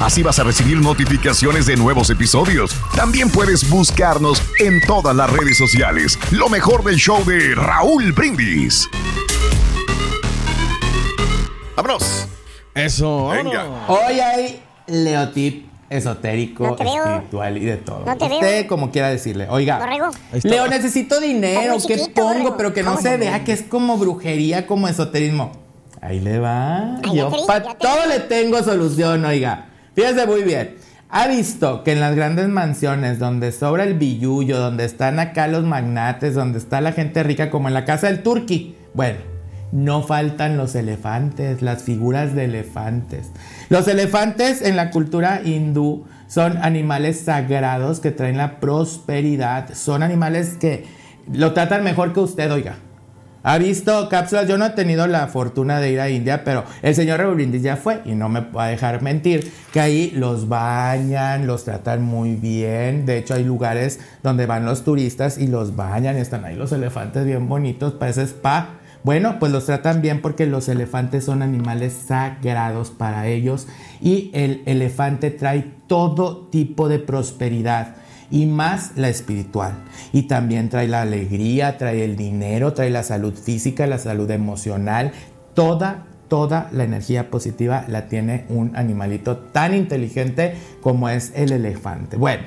Así vas a recibir notificaciones de nuevos episodios. También puedes buscarnos en todas las redes sociales. Lo mejor del show de Raúl Brindis. ¡Vámonos! Eso, Venga. Hoy hay Leotip esotérico, No espiritual y de todo. No te veo. Usted como quiera decirle. Oiga, Borrego. Leo, necesito dinero. ¿Qué chiquito, pongo? Borrego. Pero que no se vea que es como brujería, como esoterismo. Ahí le va. Ay, Yo para todo le tengo solución, oiga. Fíjese muy bien. ¿Ha visto que en las grandes mansiones donde sobra el billullo, donde están acá los magnates, donde está la gente rica, como en la casa del turqui? Bueno, no faltan los elefantes, las figuras de elefantes. Los elefantes en la cultura hindú son animales sagrados que traen la prosperidad. Son animales que lo tratan mejor que usted, oiga. ¿Ha visto cápsulas? Yo no he tenido la fortuna de ir a India, pero el señor Rebrindis ya fue y no me va a dejar mentir que ahí los bañan, los tratan muy bien. De hecho, hay lugares donde van los turistas y los bañan. Están ahí los elefantes bien bonitos, parece spa. Bueno, pues los tratan bien porque los elefantes son animales sagrados para ellos y el elefante trae todo tipo de prosperidad y más la espiritual. Y también trae la alegría, trae el dinero, trae la salud física, la salud emocional, toda, toda la energía positiva la tiene un animalito tan inteligente como es el elefante. Bueno,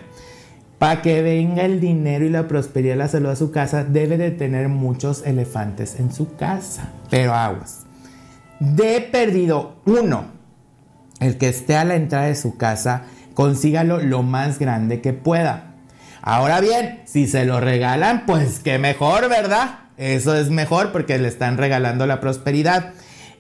para que venga el dinero y la prosperidad y la salud a su casa, debe de tener muchos elefantes en su casa. Pero aguas. De perdido uno, el que esté a la entrada de su casa, consígalo lo más grande que pueda. Ahora bien, si se lo regalan, pues qué mejor, ¿verdad? Eso es mejor porque le están regalando la prosperidad.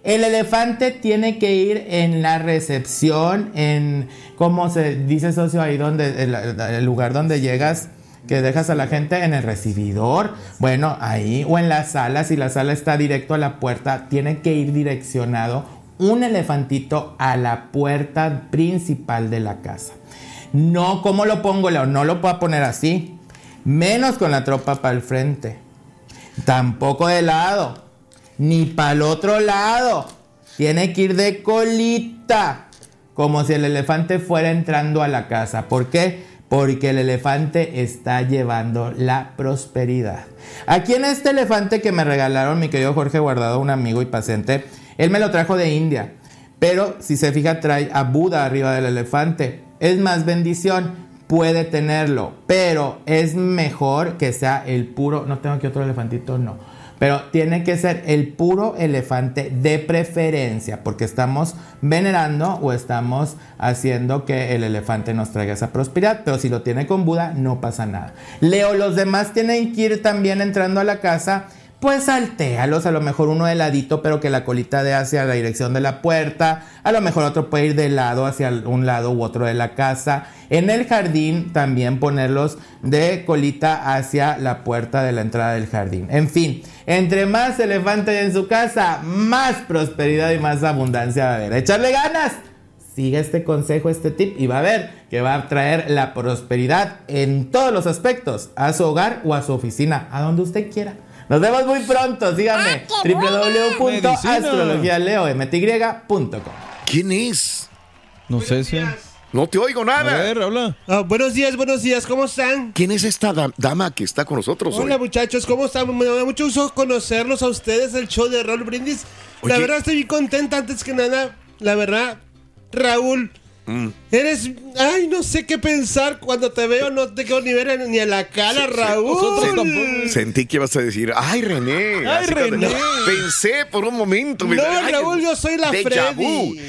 El elefante tiene que ir en la recepción, en, ¿cómo se dice socio ahí donde, el, el lugar donde llegas? que dejas a la gente en el recibidor, bueno, ahí o en la sala, si la sala está directo a la puerta, tiene que ir direccionado un elefantito a la puerta principal de la casa. No, ¿cómo lo pongo? No lo puedo poner así. Menos con la tropa para el frente. Tampoco de lado. Ni para el otro lado. Tiene que ir de colita. Como si el elefante fuera entrando a la casa. ¿Por qué? Porque el elefante está llevando la prosperidad. Aquí en este elefante que me regalaron mi querido Jorge Guardado, un amigo y paciente, él me lo trajo de India. Pero si se fija, trae a Buda arriba del elefante. Es más bendición, puede tenerlo, pero es mejor que sea el puro. No tengo aquí otro elefantito, no. Pero tiene que ser el puro elefante de preferencia, porque estamos venerando o estamos haciendo que el elefante nos traiga esa prosperidad. Pero si lo tiene con Buda, no pasa nada. Leo, los demás tienen que ir también entrando a la casa pues saltéalos, a lo mejor uno de ladito, pero que la colita dé hacia la dirección de la puerta, a lo mejor otro puede ir de lado hacia un lado u otro de la casa. En el jardín también ponerlos de colita hacia la puerta de la entrada del jardín. En fin, entre más elefante en su casa, más prosperidad y más abundancia va a haber. ¡Echarle ganas! Siga este consejo, este tip y va a ver que va a traer la prosperidad en todos los aspectos, a su hogar o a su oficina, a donde usted quiera. Nos vemos muy pronto. Síganme Ah. ¿Quién es? No sé si. No te oigo A nada. ver, habla. Ah, buenos días, buenos días, ¿cómo están? ¿Quién es esta da- dama que está con nosotros hoy? Hola muchachos, ¿cómo están? Me da mucho gusto conocerlos a ustedes, el show de Raúl Brindis. La verdad estoy muy contenta antes que nada. La verdad, Raúl, Mm. eres... Ay, no sé qué pensar cuando te veo, no te quiero ni ver ni a la cara, Raúl. Sentí que ibas a decir, ay René. Ay, René. Pensé por un momento. me- No, ay, Raúl, yo soy la Freddy.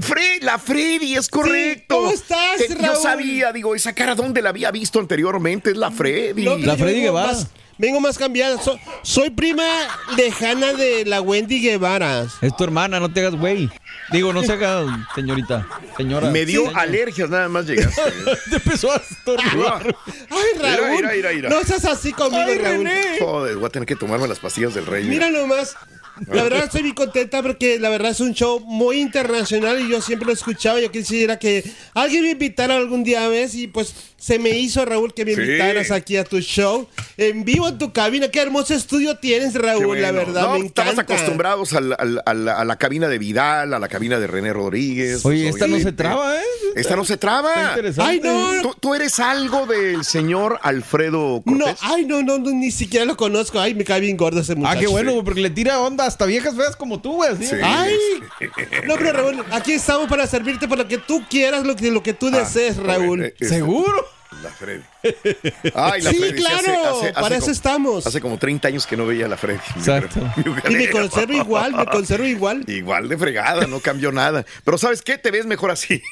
Fred, la Freddy, es correcto. ¿cómo estás, Yo Raúl? sabía, digo, esa cara, ¿dónde la había visto anteriormente? Es la Freddy. No, pero La yo Freddy vengo Guevara. Vengo más cambiada. So- soy prima lejana de la Wendy Guevara. Es tu hermana, no te hagas güey. Digo, no se haga, señorita. Señora. Me dio Sí. alergias nada más llegaste. Te empezó a estornudar. Ay, Raúl. No seas así conmigo, Ay, Raúl. René. Joder, voy a tener que tomarme las pastillas del rey. Mira nomás. La verdad estoy muy contenta porque la verdad es un show muy internacional y yo siempre lo escuchaba. Yo quisiera que alguien me invitara algún día ¿ves? y pues se me hizo Raúl que me Sí. invitaras aquí a tu show en vivo en tu cabina. Qué hermoso estudio tienes Raúl, bueno. la verdad No, me encanta. Estamos acostumbrados al- al- a, la, a la cabina de Vidal, a la cabina de René Rodríguez. Oye, esta no se traba, ¿eh? Esta no se Está traba. interesante. Ay, no. ¿Tú, tú eres algo del señor Alfredo No, Cortés? ay, no, no, no, ni siquiera lo conozco. Ay, me cae bien gordo ese muchacho. Ah, qué bueno, porque le tira onda hasta viejas feas como tú, güey. Sí. Ay, no, pero Raúl, aquí estamos para servirte para lo que tú quieras, lo que, lo que tú desees, Ah, Raúl. bueno, eh, ¿Seguro? La Freddy. Ay, la Sí, Freddy, claro, para eso estamos. Hace como 30 años que no veía a la Freddy. Exacto. Y me conservo igual, me conservo igual. Igual de fregada, no cambió nada. Pero ¿sabes qué? Te ves mejor así.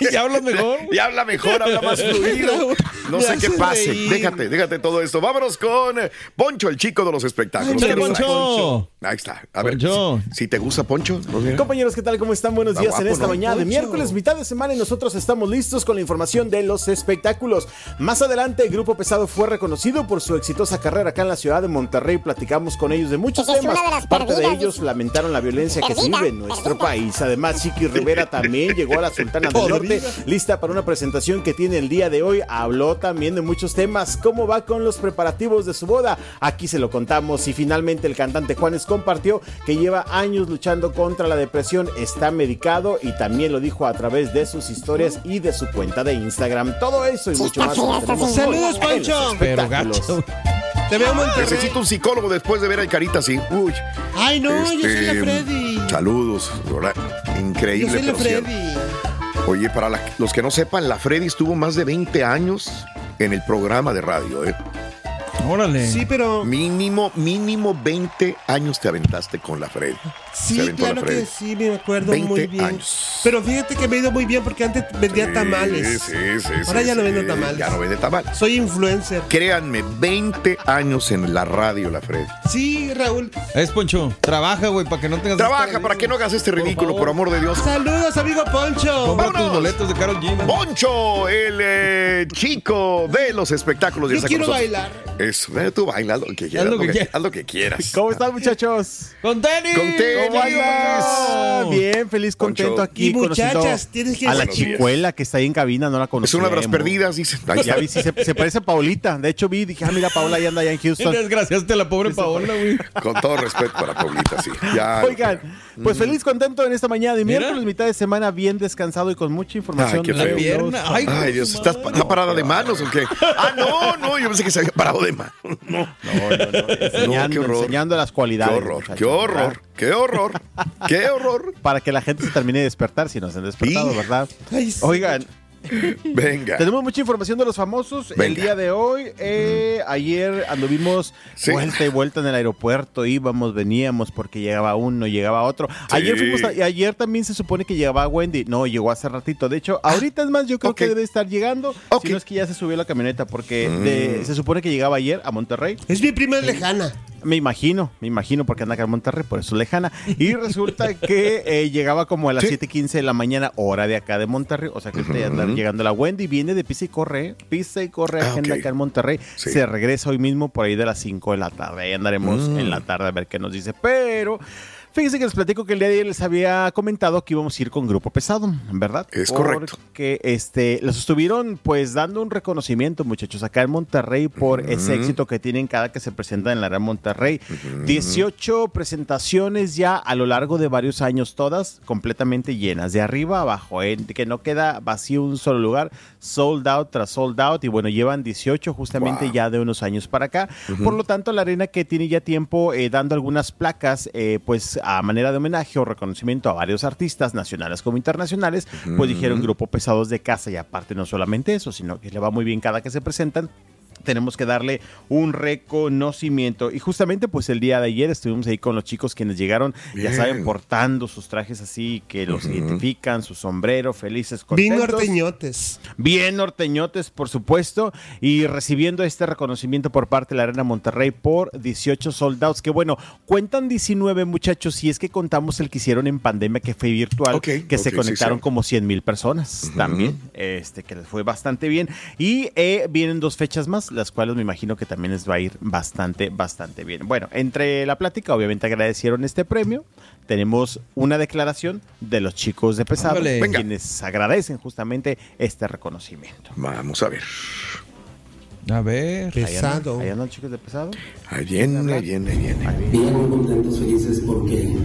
¿Y hablas mejor? Y habla mejor, habla más fluido. No Me sé qué pase. reír. Déjate, déjate todo esto. Vámonos con eh, Poncho, el chico de los espectáculos. Ay, ¿Qué nos Poncho. Ahí está. A ver, Poncho. si, si te gusta Poncho. Compañeros, ¿qué tal? ¿Cómo están? Buenos Está días en esta ¿no? mañana de miércoles, mitad de semana, y nosotros estamos listos con la información de los espectáculos. Más adelante, el Grupo Pesado fue reconocido por su exitosa carrera acá en la ciudad de Monterrey. Platicamos con ellos de muchos es temas. de Parte de ellos dice. lamentaron la violencia que se vive en nuestro perdida. país. Además, Chiqui Rivera también llegó a la Sultana del Norte, lista para una presentación que tiene el día de hoy. Habló también de muchos temas. ¿Cómo va con los preparativos de su boda? Aquí se lo contamos. Y finalmente, el cantante Juanes compartió que lleva años luchando contra la depresión, está medicado y también lo dijo a través de sus historias y de su cuenta de Instagram. Todo eso y mucho Saludos, Poncho. Pero gacho. Te veo. Necesito un psicólogo después de ver al carita así. Uy. Ay, no, yo soy la Este, Freddy. Saludos, ¿verdad? Increíble. Yo soy la. Freddy. Oye, para la- los que no sepan, la Freddy estuvo más de 20 años en el programa de radio, ¿eh? Órale. Sí, pero. Mínimo, mínimo 20 años te aventaste con la Freddy. Se Sí, claro Freddy. que sí, me acuerdo 20 muy bien. años. Pero fíjate que me ha ido muy bien porque antes vendía Sí, tamales. Sí, sí, Ahora sí, ya no sí, vendo tamales. Ya no vende tamales. Soy influencer. Créanme, 20 años en la radio, la Freddy. Sí, Raúl. Es Poncho. Trabaja, güey, para que no tengas. Trabaja esta- para que no hagas este ridículo, por, amor de Dios. Saludos, amigo Poncho. Compra tus boletos de Carol G. Poncho, el eh, chico de los espectáculos. Yo está quiero bailar. Eh, tú baila lo que quieras. lo lo que que- quieras. haz lo que quieras. ¿Cómo están, muchachos? ¡Con tenis! Con tenis. Bien, feliz, contento aquí. Y muchachas, tienes que A la días. chicuela que está ahí en cabina, no la Es conocemos. una de las perdidas, dice. Ya vi, sí, se, se parece a Paulita. De hecho, vi, dije, ah, mira, Paula ya anda allá en Houston. Desgraciaste a la pobre Paola, güey. Con todo respeto para Paulita, sí. Ya, Oigan, pues feliz, contento en esta mañana de Mira. miércoles, mitad de semana, bien descansado y con mucha información. Ay, qué feo. pierna. Ay, Ay, Dios, ¿estás pa- está parada de manos o qué? Ah, no, no, yo pensé que se había parado de manos. No, No, no, no, enseñando, las qué cualidades. horror, qué horror, qué horror, qué horror. Para que la gente se termine de despertar si no se han despertado, Sí. ¿verdad? Ay, sí. Oigan, Venga. tenemos mucha información de los famosos. El día de hoy, eh, ayer anduvimos Sí. vuelta y vuelta en el aeropuerto, íbamos, veníamos porque llegaba uno, llegaba otro. Ayer fuimos, a- ayer también se supone que llegaba Wendy. No, llegó hace ratito. De hecho, ahorita es más, yo creo que debe estar llegando. Ok. Si no es que ya se subió la camioneta, porque Mm. de- se supone que llegaba ayer a Monterrey. Es mi prima lejana. Me imagino, me imagino porque anda acá en Monterrey, por eso lejana. Y resulta que eh, llegaba como a las 7:15 de la mañana, hora de acá de Monterrey. O sea que uh llegando la Wendy, viene de pisa y corre, pisa y corre, ah, agenda acá en Monterrey. Se regresa hoy mismo por ahí de las 5 de la tarde. Ahí andaremos mm. en la tarde a ver qué nos dice. Pero Fíjense que les platico que el día de ayer les había comentado que íbamos a ir con Grupo Pesado, ¿verdad? Es correcto. Que este, los estuvieron pues dando un reconocimiento, muchachos, acá en Monterrey por ese éxito que tienen cada que se presentan en la Real Monterrey. 18 presentaciones ya a lo largo de varios años, todas completamente llenas, de arriba a abajo, ¿eh? que no queda vacío un solo lugar, sold out tras sold out, y bueno, llevan 18 justamente ya de unos años para acá. Por lo tanto, la arena que tiene ya tiempo eh, dando algunas placas, eh, pues a manera de homenaje o reconocimiento a varios artistas nacionales como internacionales, pues dijeron grupo pesados de casa y aparte no solamente eso, sino que le va muy bien cada que se presentan tenemos que darle un reconocimiento. Y justamente pues el día de ayer estuvimos ahí con los chicos quienes llegaron, ya saben, portando sus trajes así que los identifican, su sombrero, felices, contentos. Bien norteñotes. Bien norteñotes, por supuesto, y recibiendo este reconocimiento por parte de la Arena Monterrey por 18 soldados, que bueno, cuentan 19 muchachos, si es que contamos el que hicieron en pandemia, que fue virtual, que se conectaron como 100 mil personas también, este que les fue bastante bien. Y eh, vienen dos fechas más, las cuales me imagino que también les va a ir bastante, bastante bien. Bueno, entre la plática, obviamente agradecieron este premio. Tenemos una declaración de los chicos de Pesado, quienes agradecen justamente este reconocimiento. Vamos a ver. A ver. Pesado. Ahí andan, chicos de Pesado. Ahí viene, ahí viene, ahí viene. Bien, muy contentos, felices porque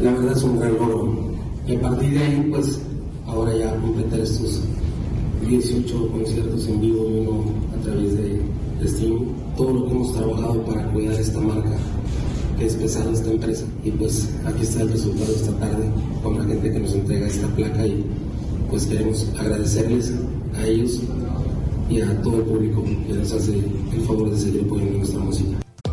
la verdad es un gran logro. Y a partir de ahí, pues, ahora ya completar estos 18 conciertos en vivo y uno a través de, Steam. Todo lo que hemos trabajado para cuidar esta marca que es pesada esta empresa. Y pues aquí está el resultado esta tarde con la gente que nos entrega esta placa y pues queremos agradecerles a ellos y a todo el público que nos hace el favor de seguir apoyando nuestra música.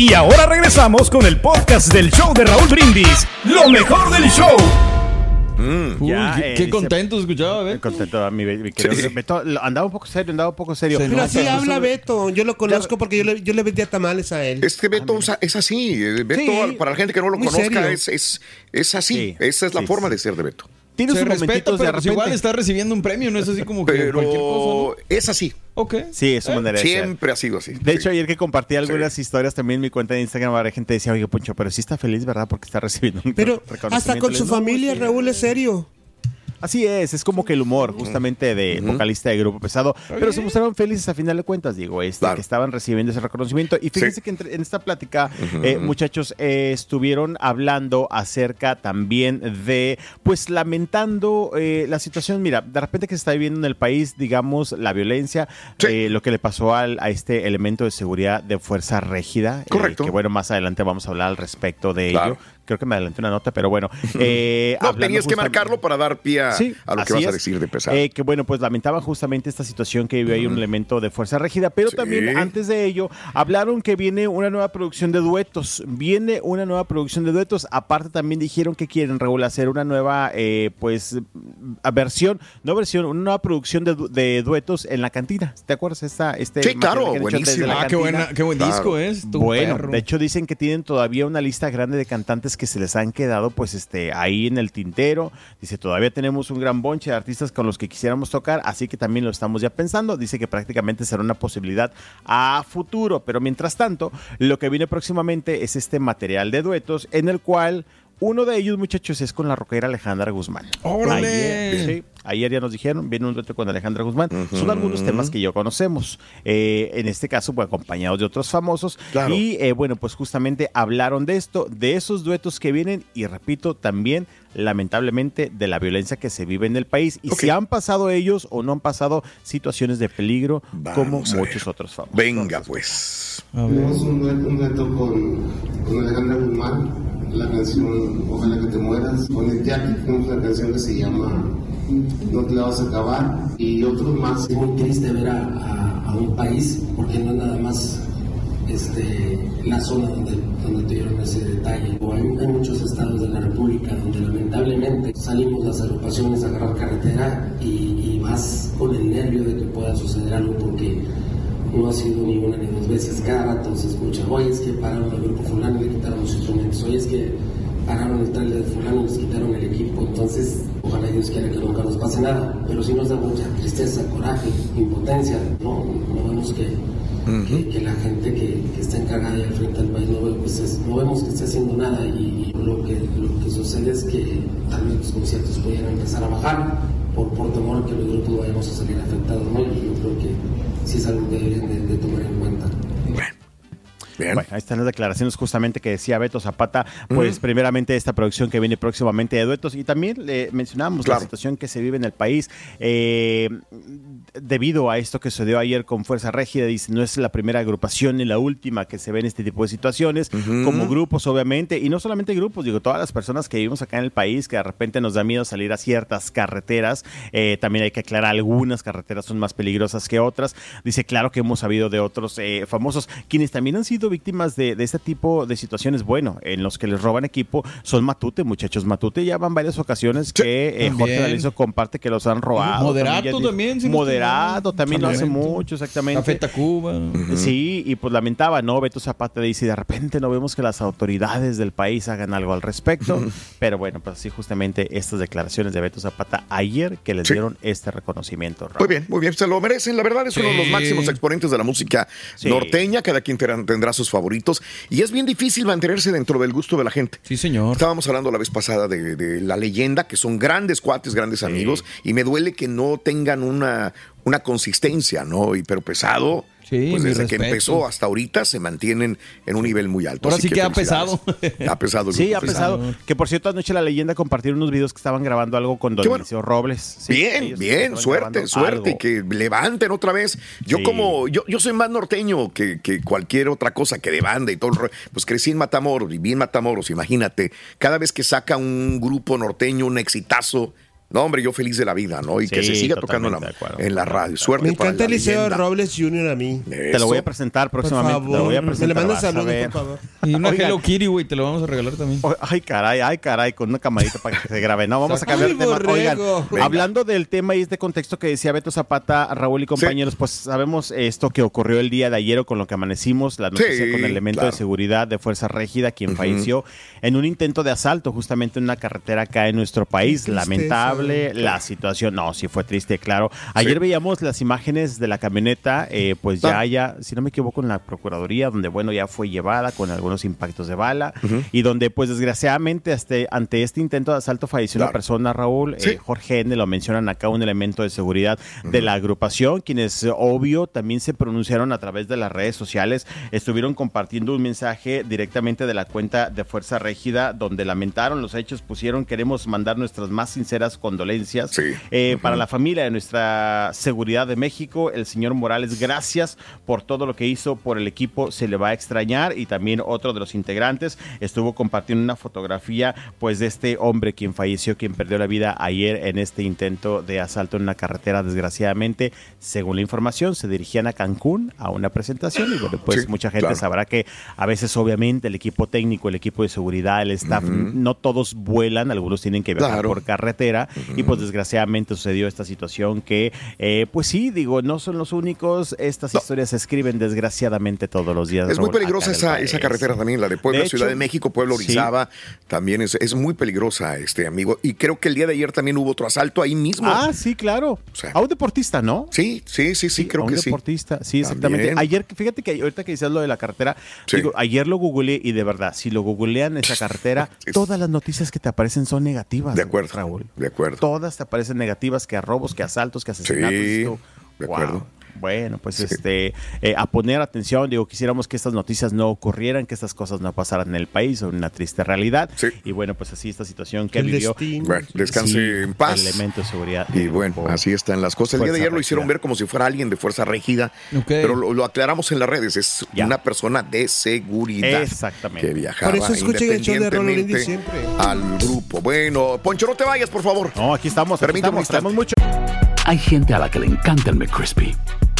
Y ahora regresamos con el podcast del show de Raúl Brindis. Lo mejor del show. Mm. ya, qué, eh, contento escuchaba, Beto. Contento a mi, Beto. Andaba un poco serio, andaba un poco serio. Pero así habla Beto. Yo lo conozco porque yo le, yo le vendía tamales a él. Es que Beto ah, es así. Beto, para la gente que no lo conozca, es, es, es, así. Esa es la forma de ser de Beto. Tiene sus respeta, pero pues igual está recibiendo un premio, no es así como que pero cualquier cosa. Es así. Ok. Sí, es su manera de Siempre ha sido así. De hecho, ayer que compartí algunas historias también en mi cuenta de Instagram, la gente decía, oye, Poncho, pero sí está feliz, ¿verdad? Porque está recibiendo un Pero hasta con su familia, Raúl, es serio. Así es, es como que el humor justamente de vocalista de Grupo Pesado, pero se mostraron felices a final de cuentas, digo, este, que estaban recibiendo ese reconocimiento. Y fíjense que en esta plática, eh, muchachos, eh, estuvieron hablando acerca también de, pues, lamentando eh, la situación, mira, de repente que se está viviendo en el país, digamos, la violencia, lo que le pasó al, a este elemento de seguridad de fuerza rígida. Correcto. que bueno, más adelante vamos a hablar al respecto de ello creo que me adelanté una nota, pero bueno. Eh, no, tenías que marcarlo para dar pie a, lo que vas a decir de pesar. Eh, que bueno, pues lamentaban justamente esta situación que vive ahí un elemento de fuerza rígida, pero también antes de ello hablaron que viene una nueva producción de duetos, viene una nueva producción de duetos, aparte también dijeron que quieren regular hacer una nueva, eh, pues, versión, no versión, una nueva producción de, duetos en la cantina, ¿te acuerdas? Esta, este sí, claro, buenísimo. Ah, qué, buena, qué buen disco es. bueno, de hecho dicen que tienen todavía una lista grande de cantantes que se les han quedado pues este ahí en el tintero. Dice, todavía tenemos un gran bonche de artistas con los que quisiéramos tocar, así que también lo estamos ya pensando. Dice que prácticamente será una posibilidad a futuro, pero mientras tanto, lo que viene próximamente es este material de duetos en el cual uno de ellos, muchachos, es con la rockera Alejandra Guzmán. ¡Órale! Ayer, sí, ayer ya nos dijeron, viene un dueto con Alejandra Guzmán. Son algunos temas que yo conocemos. Eh, en este caso, pues acompañados de otros famosos. Claro. Y eh, bueno, pues justamente hablaron de esto, de esos duetos que vienen y repito, también lamentablemente de la violencia que se vive en el país y Ok. si han pasado ellos o no han pasado situaciones de peligro como Vamos ver. muchos otros famosos. Venga, pues. Tenemos un dueto, un dueto con, con Alejandra Guzmán, la canción Ojalá que te mueras. Con el Jackie tenemos una canción que se llama No te la vas a acabar. Y otros más. Es muy triste ver a, a- a un país, porque no es nada más este, la zona donde, donde tuvieron ese detalle. O hay, hay muchos estados de la República donde lamentablemente salimos las agrupaciones a agarrar carretera y, y vas con el nervio de que pueda suceder algo porque no ha sido ni una ni dos veces. Cada rato se escucha, oye, es que pararon el grupo fulano y le quitaron los instrumentos, oye, es que pararon el trailer de fulano y les quitaron el equipo. Entonces, ojalá Dios quiera que nunca nos pase nada, pero sí nos da mucha tristeza, coraje, impotencia. No, no vemos que, que, que la gente que, que está encargada y al frente del país no, pues es- no vemos que esté haciendo nada y, y lo, que, lo que sucede es que tal vez los conciertos pudieran empezar a bajar por, por temor a que los grupos vayamos a salir afectados. ¿no? Y yo creo que sí es algo que deberían de, de tomar en cuenta. Bien. Bueno, ahí están las declaraciones justamente que decía Beto Zapata, pues primeramente esta producción que viene próximamente de duetos. Y también le mencionamos Claro. la situación que se vive en el país eh, debido a esto que sucedió ayer con Fuerza Régida, dice, no es la primera agrupación ni la última que se ve en este tipo de situaciones, como grupos obviamente, y no solamente grupos, digo, todas las personas que vivimos acá en el país, que de repente nos da miedo salir a ciertas carreteras, eh, también hay que aclarar, algunas carreteras son más peligrosas que otras, dice, claro que hemos sabido de otros eh, famosos, quienes también han sido víctimas de, de este tipo de situaciones, bueno, en los que les roban equipo, son Matute, muchachos, Matute ya van varias ocasiones que eh, Jorge También. D'Alessio comparte que los han robado. Moderato di- también, si no mal. también lo hace También. mucho, exactamente. Café Tacuba. Sí, y pues lamentaba, ¿no? Beto Zapata dice, de repente no vemos que las autoridades del país hagan algo al respecto, pero bueno, pues sí, justamente estas declaraciones de Beto Zapata ayer que les Sí. dieron este reconocimiento. Raúl. Muy bien, muy bien, se lo merecen. La verdad es uno de los Sí. máximos exponentes de la música Sí. norteña. Cada quien tendrá, tendrá sus favoritos. Y es bien difícil mantenerse dentro del gusto de la gente. Sí, señor. Estábamos hablando la vez pasada de, de la leyenda, que son grandes cuates, grandes amigos, y me duele que no tengan una, una consistencia, ¿no? Y pero pesado. Sí, pues desde que empezó hasta ahorita se mantienen en un nivel muy alto. Ahora Así sí que ha pesado. Ha pesado. el Sí, ha pesado. Que por cierto, anoche la leyenda compartió unos videos que estaban grabando algo con Don bueno. Robles. Sí, bien, bien, suerte, suerte, algo. que levanten otra vez. Yo Sí. como, yo, yo soy más norteño que, que cualquier otra cosa que de banda y todo. el Pues crecí en Matamoros, viví en Matamoros, imagínate. Cada vez que saca un grupo norteño un exitazo, no hombre, yo feliz de la vida, ¿no? Y que se siga tocando en la, en la radio. Suerte Me para encanta la Eliseo leyenda. Robles Jr. a mí. Te lo voy a presentar Por próximamente. te lo voy a. Me le presentar. manda vas a saludos, por favor. Y una Oigan. Hello Kitty, güey, te lo vamos a regalar también. Ay, caray, ay, caray, con una camarita para que se grabe. No, vamos a cambiar de tema. Oigan. Venga. hablando del tema y este contexto que decía Beto Zapata, Raúl y compañeros, pues sabemos esto que ocurrió el día de ayer o con lo que amanecimos, la noticia Sí, con el elemento claro. de seguridad de Fuerza Régida, quien falleció en un intento de asalto justamente en una carretera acá en nuestro país. Qué Lamentable la situación. No, sí fue triste, claro. Ayer Sí. veíamos las imágenes de la camioneta, eh, pues ya, Ah. ya, si no me equivoco, en la Procuraduría, donde, bueno, ya fue llevada con algunos impactos de bala y donde, pues, desgraciadamente, este, ante este intento de asalto falleció una persona, Raúl, Sí. eh, Jorge N., lo mencionan acá, un elemento de seguridad de la agrupación, quienes, obvio, también se pronunciaron a través de las redes sociales, estuvieron compartiendo un mensaje directamente de la cuenta de Fuerza Régida, donde lamentaron los hechos, pusieron, queremos mandar nuestras más sinceras condolencias Sí. eh, para la familia de nuestra seguridad de México. El señor Morales, gracias por todo lo que hizo por el equipo, se le va a extrañar y también otro de los integrantes estuvo compartiendo una fotografía pues de este hombre quien falleció, quien perdió la vida ayer en este intento de asalto en una carretera desgraciadamente. Según la información, se dirigían a Cancún a una presentación y bueno, pues Sí, mucha gente claro. sabrá que a veces obviamente el equipo técnico, el equipo de seguridad, el staff, no todos vuelan, algunos tienen que viajar Claro. por carretera y pues desgraciadamente sucedió esta situación que, eh, pues sí, digo, no son los únicos, estas historias se escriben desgraciadamente todos los días. Es muy peligrosa esa, esa carretera también, la de Puebla, De Ciudad de México, Pueblo sí. Orizaba, también es, es muy peligrosa, este amigo. Y creo que el día de ayer también hubo otro asalto ahí mismo. Ah, sí, claro. a un deportista, ¿no? Sí, sí, sí, sí, creo a un que sí. deportista, sí, exactamente. También. Ayer, fíjate que ahorita que dices lo de la carretera, digo, ayer lo googleé y de verdad, si lo googlean esa carretera, todas las noticias que te aparecen son negativas. De acuerdo, Raúl. De acuerdo. Todas te aparecen negativas, que a robos, que a asaltos, que a asesinatos. Sí, de wow. acuerdo. Bueno, pues este, eh, a poner atención, digo, quisiéramos que estas noticias no ocurrieran, que estas cosas no pasaran en el país, son una triste realidad. Y bueno, pues así esta situación que El vivió. destino. Bueno, descanse Sí, en paz. Elemento de seguridad. Y bueno, así están las cosas. El día de ayer lo hicieron ver como si fuera alguien de fuerza rígida, pero lo, lo aclaramos en las redes. Es una persona de seguridad. Exactamente. Que viajaba Por eso escuchen el show de Rolando siempre. al grupo. Bueno, Poncho, no te vayas, por favor. No, aquí estamos. aquí Permítame estamos, mucho. Hay gente a la que le encanta el McCrispy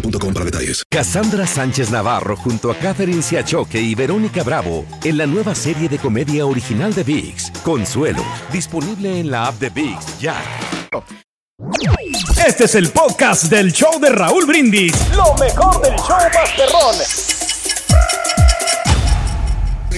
boostmobile.com para detalles. Cassandra Sánchez Navarro junto a Catherine Siachoque y Verónica Bravo en la nueva serie de comedia original de VIX, Consuelo, disponible en la app de VIX ya. Este es el podcast del show de Raúl Brindis. Lo mejor del show Masterrón.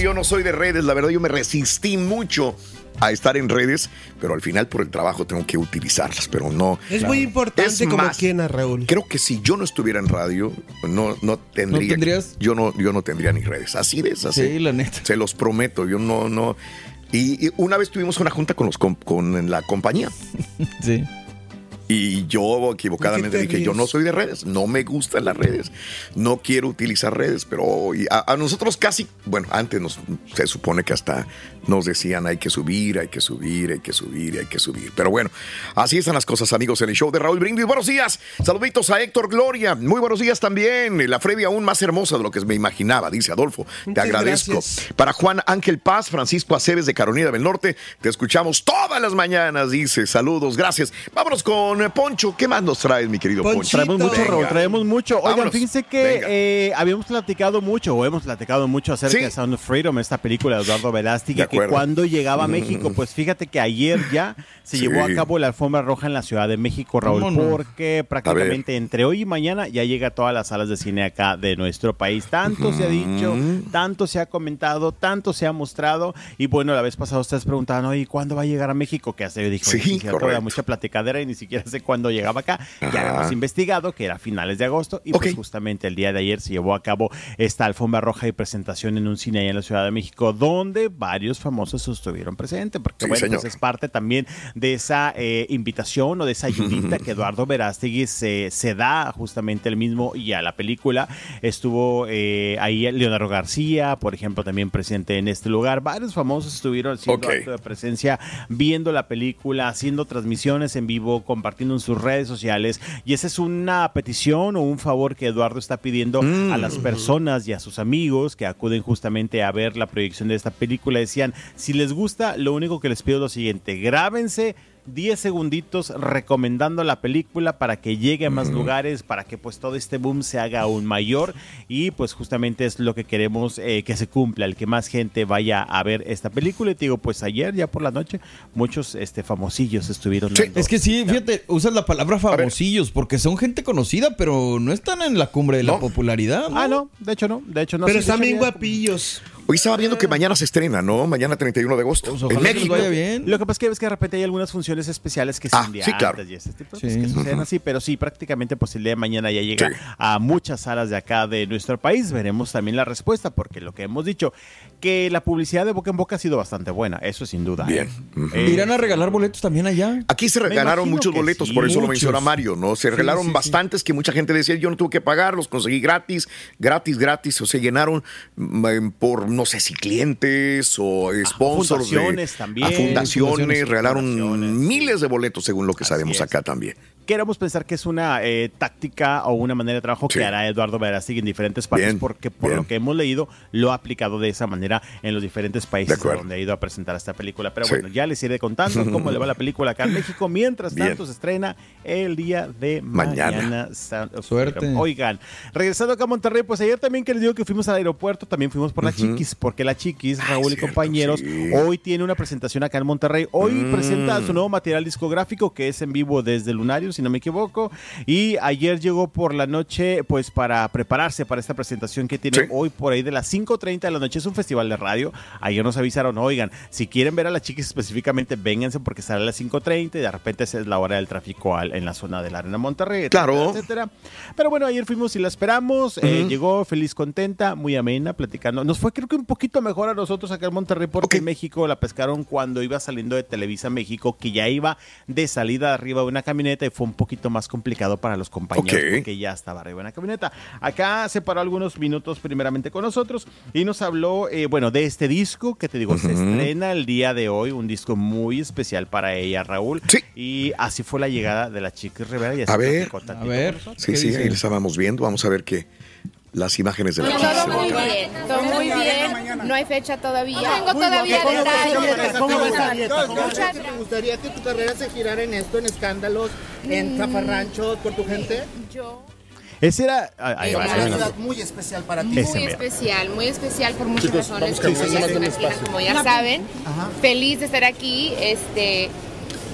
Yo no soy de redes, la verdad yo me resistí mucho a estar en redes, pero al final por el trabajo tengo que utilizarlas, pero no. Es muy importante Es como más, quien a Raúl. Creo que si yo no estuviera en radio, no, no tendría. tendrías? Yo no, yo no tendría ni redes. Así es, así. Sí, la neta. Se los prometo, yo no, no. Y, y una vez tuvimos una junta con los com- con la compañía. Sí. Y yo equivocadamente ¿De qué te dije, yo no soy de redes, no me gustan las redes, no quiero utilizar redes, pero a, a nosotros casi, bueno, antes nos, se supone que hasta nos decían hay que subir, hay que subir, hay que subir, hay que subir. Pero bueno, así están las cosas, amigos, en el show de Raúl Brindis. Buenos días, saluditos a Héctor Gloria, muy buenos días también. La Freddy aún más hermosa de lo que me imaginaba, dice Adolfo. Te agradezco. gracias. Para Juan Ángel Paz, Francisco Aceves de Carolina del Norte, te escuchamos todas las mañanas, dice. Saludos, gracias. Vámonos con eh, Poncho. ¿Qué más nos traes, mi querido Poncho? Traemos mucho. Raúl, traemos mucho. Oigan, Vámonos. fíjense que eh, habíamos platicado mucho, o hemos platicado mucho acerca Sí. de Sound of Freedom, esta película de Eduardo Velázquez, que acuerdo. cuando llegaba a México, pues fíjate que ayer ya se Sí. llevó a cabo la alfombra roja en la Ciudad de México, Raúl, porque prácticamente entre hoy y mañana ya llega a todas las salas de cine acá de nuestro país. Tanto se ha dicho, tanto se ha comentado, tanto se ha mostrado, y bueno, la vez pasada ustedes preguntaban, oye, ¿cuándo va a llegar a México? Que hace, yo dije, Sí, "Oye, cierto, correcto. mucha platicadera y ni siquiera sé cuándo llegaba acá. Ya habíamos investigado que era a finales de agosto y pues justamente el día de ayer se llevó a cabo esta alfombra roja y presentación en un cine allá en la Ciudad de México donde varios famosos estuvieron presentes porque Sí, bueno, pues es parte también de esa eh, invitación o de esa ayudita que Eduardo Verástegui se, se da justamente el mismo y a la película. Estuvo eh, ahí Leonardo García, por ejemplo, también presente en este lugar. Varios famosos estuvieron haciendo Ok. acto de presencia, viendo la película, haciendo transmisiones en vivo, compartiendo en sus redes sociales. Y esa es una petición o un favor que Eduardo está pidiendo a las Mm. personas y a sus amigos que acuden justamente a ver la proyección de esta película. Decían, si les gusta, lo único que les pido es lo siguiente, grábense 10 segunditos recomendando la película para que llegue a más lugares, para que pues todo este boom se haga aún mayor y pues justamente es lo que queremos eh, que se cumpla, el que más gente vaya a ver esta película. Y te digo, pues ayer ya por la noche muchos este famosillos estuvieron. dando- Es que sí, fíjate, usas la palabra famosillos porque son gente conocida, pero no están en la cumbre de la popularidad. ¿no? Ah, no, de hecho no, de hecho no. Pero sí, están bien guapillos. Hoy estaba viendo que mañana se estrena, ¿no? Mañana 31 de agosto. Pues en que México. bien. Lo que pasa es que ves que de repente hay algunas funciones especiales que son Ah, de sí, claro. antes y ese tipo de Sí. cosas que suceden así, pero sí, prácticamente pues el día de mañana ya llega Sí. a muchas salas de acá de nuestro país. Veremos también la respuesta, porque lo que hemos dicho, que la publicidad de boca en boca ha sido bastante buena, eso sin duda. Bien. ¿eh? ¿Irán a regalar boletos también allá? Aquí se regalaron muchos boletos, sí. por eso lo menciona Mario, ¿no? Se regalaron sí, sí. bastantes que mucha gente decía, yo no tuve que pagar, los conseguí gratis, gratis, gratis, o se llenaron mm, por, no sé si clientes o sponsors. de- fundaciones también. A fundaciones, Fundaciones. regalaron Fundaciones, miles de boletos según lo que Así sabemos es. acá también. Queremos pensar que es una eh, táctica o una manera de trabajo Sí. que hará Eduardo Verástig en diferentes países, Bien, porque por bien. lo que hemos leído, lo ha aplicado de esa manera en los diferentes países donde ha ido a presentar esta película. Pero Sí. bueno, ya les iré contando cómo le va la película acá en México. Mientras Bien. tanto, se estrena el día de Mañana. mañana. Suerte. Oigan, regresando acá a Monterrey, pues ayer también que les digo que fuimos al aeropuerto, también fuimos por la Chiquis, porque la Chiquis, Raúl y cierto, compañeros, sí. hoy tiene una presentación acá en Monterrey. Hoy Mm. presenta su nuevo material discográfico que es en vivo desde Lunario, si no me equivoco. Y ayer llegó por la noche, pues para prepararse para esta presentación que tiene Sí. hoy por ahí de las 5.30 de la noche. Es un festival de radio. Ayer nos avisaron, oigan, si quieren ver a la Chiquis específicamente, vénganse porque sale a las 5.30 y de repente esa es la hora del tráfico en la zona de la Arena Monterrey. Claro. etcétera. Pero bueno, ayer fuimos y la esperamos. eh, llegó feliz, contenta, muy amena, platicando. Nos fue creo que un poquito mejor a nosotros acá en Monterrey porque en México la pescaron cuando iba saliendo de Televisa México, que ya iba de salida arriba de una camioneta y fue un poquito más complicado para los compañeros Ok. porque ya estaba arriba de una camioneta. Acá se paró algunos minutos primeramente con nosotros y nos habló, eh, bueno, de este disco que te digo, se estrena el día de hoy, un disco muy especial para ella, Raúl. Sí. Y así fue la llegada de la chica Rivera. Y así A ver. A ver. Sí, ¿Qué sí, dice? ahí estábamos viendo. Vamos a ver que las imágenes de la chica Todo muy bien, todo muy bien. No hay fecha todavía. Tengo todavía detalles. ¿Cómo esa dieta? ¿Te gustaría que tu carrera se girara en esto, en escándalos, en zafarranchos por tu gente? Yo. Ese era. ah, Ahí va, una. Navidad muy especial para ti. Muy especial, muy especial por muchas Chicos, razones, como ya se imaginan, como ya saben. Feliz de estar aquí, este...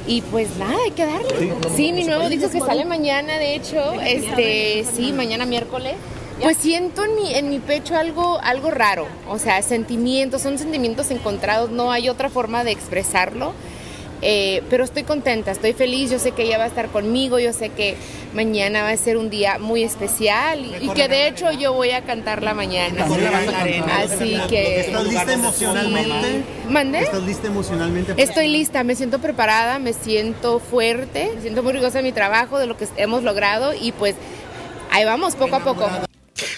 Y pues nada, hay que darle. Sí, mi nuevo disco que sale mañana, de hecho, este, sí, mañana miércoles. Pues siento en mi, en mi pecho algo, algo raro, o sea, sentimientos, son sentimientos encontrados, no hay otra forma de expresarlo. Eh, pero estoy contenta, estoy feliz, yo sé que ella va a estar conmigo, yo sé que mañana va a ser un día muy especial y, y que de hecho yo voy a cantarla mañana. Así que... ¿Estás lista emocionalmente? ¿Mande? ¿Estás lista emocionalmente? Estoy lista, me siento preparada, me siento fuerte, me siento muy orgullosa de mi trabajo, de lo que hemos logrado y pues ahí vamos, poco a poco.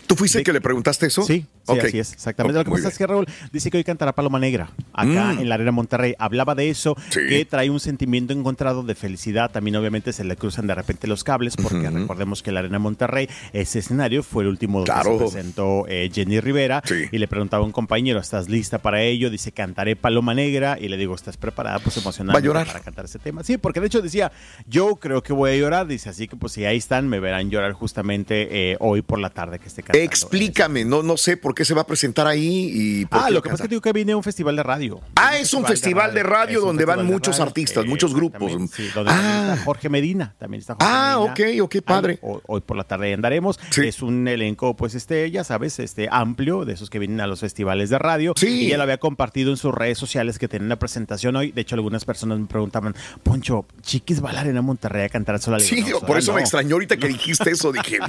¿Tú fuiste el que le preguntaste eso? Sí, sí, Ok. así es, exactamente. Oh, Lo que pasa es que Raúl dice que hoy cantará Paloma Negra acá Mm. en la Arena Monterrey. Hablaba de eso, Sí. que trae un sentimiento encontrado de felicidad. También, obviamente, se le cruzan de repente los cables, porque recordemos que la Arena Monterrey, ese escenario fue el último donde Claro. se presentó eh, Jenny Rivera. Sí. Y le preguntaba a un compañero, ¿estás lista para ello? Dice, cantaré Paloma Negra. Y le digo, ¿estás preparada? Pues emocionada ¿Va a llorar? para cantar ese tema. Sí, porque de hecho decía, yo creo que voy a llorar. Dice, así que pues si ahí están, me verán llorar justamente eh, hoy por la tarde que esté cantando. Explícame, no, no sé por qué se va a presentar ahí y por Ah, qué lo que pasa es que digo que viene a un festival de radio. Ah, es un festival de radio donde van muchos artistas, muchos grupos. exactamente, Sí, donde Ah. Jorge Medina, también está Jorge Ah, ok, ok, padre. Hoy, por la tarde andaremos. Es un elenco, pues, este, ya sabes, este amplio, de esos que vienen a los festivales de radio. Sí. Y ya lo había compartido en sus redes sociales que tienen una presentación hoy. De hecho, algunas personas me preguntaban, Poncho, Chiquis va a Monterrey a cantar sola. Sí, "No, por eso me no". extrañó ahorita que dijiste eso. Dije,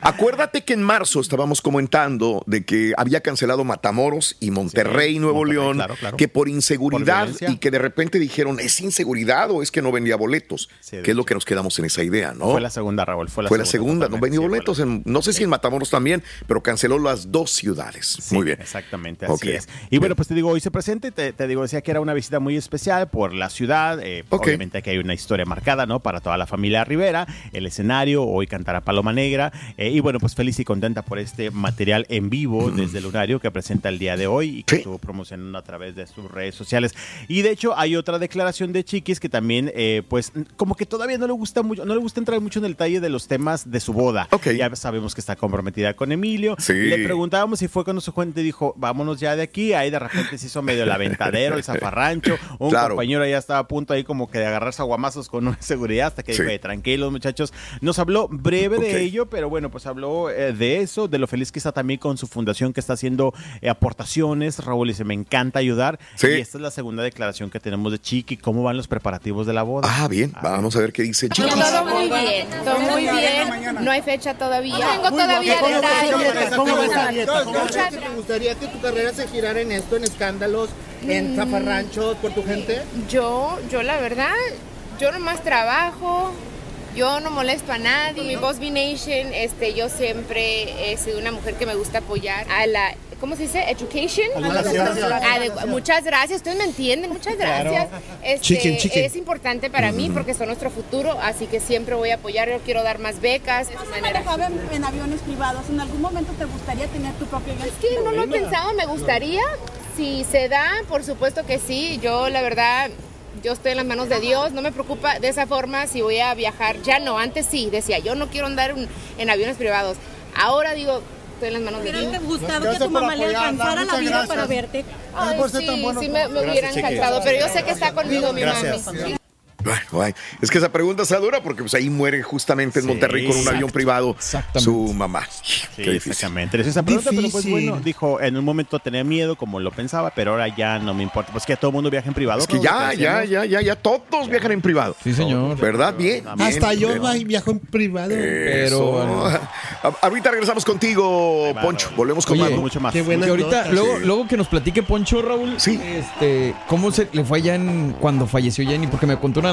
acuérdate que en marzo estábamos comentando de que había cancelado Matamoros y Monterrey, Sí, Nuevo Monterrey, León, claro, claro. que por inseguridad y que de repente dijeron, ¿es inseguridad o es que no vendía boletos? Sí, que es lo que nos quedamos en esa idea, ¿no? Fue la segunda, Raúl. Fue la Fue la segunda. no vendió sí, boletos. en- no sé si en Matamoros también, pero canceló las dos ciudades. Muy bien. Exactamente, así es. Y bueno, pues te digo, hoy se presenta y te, te digo, decía que era una visita muy especial por la ciudad. eh, Ok. Obviamente que hay una historia marcada, ¿no? Para toda la familia Rivera, el escenario, hoy cantará Paloma Negra. eh, y bueno, pues feliz y contenta por este material en vivo desde Lunario que presenta el día de hoy y que Sí. estuvo promocionando a través de sus redes sociales. Y de hecho, hay otra declaración de Chiquis que también, eh, pues, como que todavía no le gusta mucho, no le gusta entrar mucho en el detalle de los temas de su boda. Ok. Ya sabemos que está comprometida con Emilio. Sí. Le preguntábamos si fue cuando su fuente dijo, vámonos ya de aquí. Ahí de repente se hizo medio el aventadero, el zafarrancho. Un Claro. compañero ya estaba a punto ahí como que de agarrarse a guamazos con una seguridad hasta que Sí. dijo, "Eh, tranquilos muchachos. Nos habló breve de ello, pero bueno, pues habló eh, de eso, de lo feliz que está también con su fundación organización que está haciendo eh, aportaciones. Raúl dice, me encanta ayudar. Sí. Y esta es la segunda declaración que tenemos de Chiqui. ¿Cómo van los preparativos de la boda? Ah, bien. Vamos a ver qué dice Chiquis. Todo muy bien, todo muy bien. No hay fecha todavía. Tengo todavía detalles. ¿Cómo ves? ¿Te gustaría que tu carrera se girara en esto, en escándalos, en Mm. zafarranchos por tu gente? Yo, yo la verdad, yo nomás trabajo, yo no molesto a nadie. Mi Boss B Nation, este, yo siempre he sido una mujer que me gusta apoyar a la, ¿cómo se dice? Education. Muchas gracias, ustedes me entienden, muchas gracias. Este, Chicken, chicken. Es importante para mí porque son nuestro futuro, así que siempre voy a apoyar, yo quiero dar más becas. manera. manejaba en, en aviones privados. ¿En algún momento te gustaría tener tu propio avión? Es que no lo he pensado, me gustaría. Si se da, por supuesto que sí. Yo, la verdad, yo estoy en las manos de Dios. No me preocupa de esa forma si voy a viajar. Ya no, antes sí. Decía, yo no quiero andar en, en aviones privados. Ahora digo, estoy en las manos de ¿Hubieran Dios. te gustado que tu mamá le alcanzara la vida para verte? Ay, sí, sí me, me hubiera encantado. Pero yo sé que está conmigo mi Gracias. mami. Es que esa pregunta está dura porque pues ahí muere justamente en Sí, Monterrey con un avión privado su mamá. Sí, Qué difícil. exactamente. Es esa pregunta, pero pues bueno, dijo, en un momento tenía miedo como lo pensaba, pero ahora ya no me importa. Pues que todo el mundo viaja en privado. Es que ya, ¿Qué ya, ya, ya, ya todos viajan en privado. Sí, señor. ¿Verdad? Bien. bien, Hasta yo bien. viajo en privado. Eso. A- Ahorita regresamos contigo, Poncho. Volvemos con Oye, más. mucho más. Qué buena ahorita, nota. luego, sí. luego que nos platique Poncho, Raúl, Sí. este, ¿cómo se le fue allá en, cuando falleció Jenny? Porque me contó una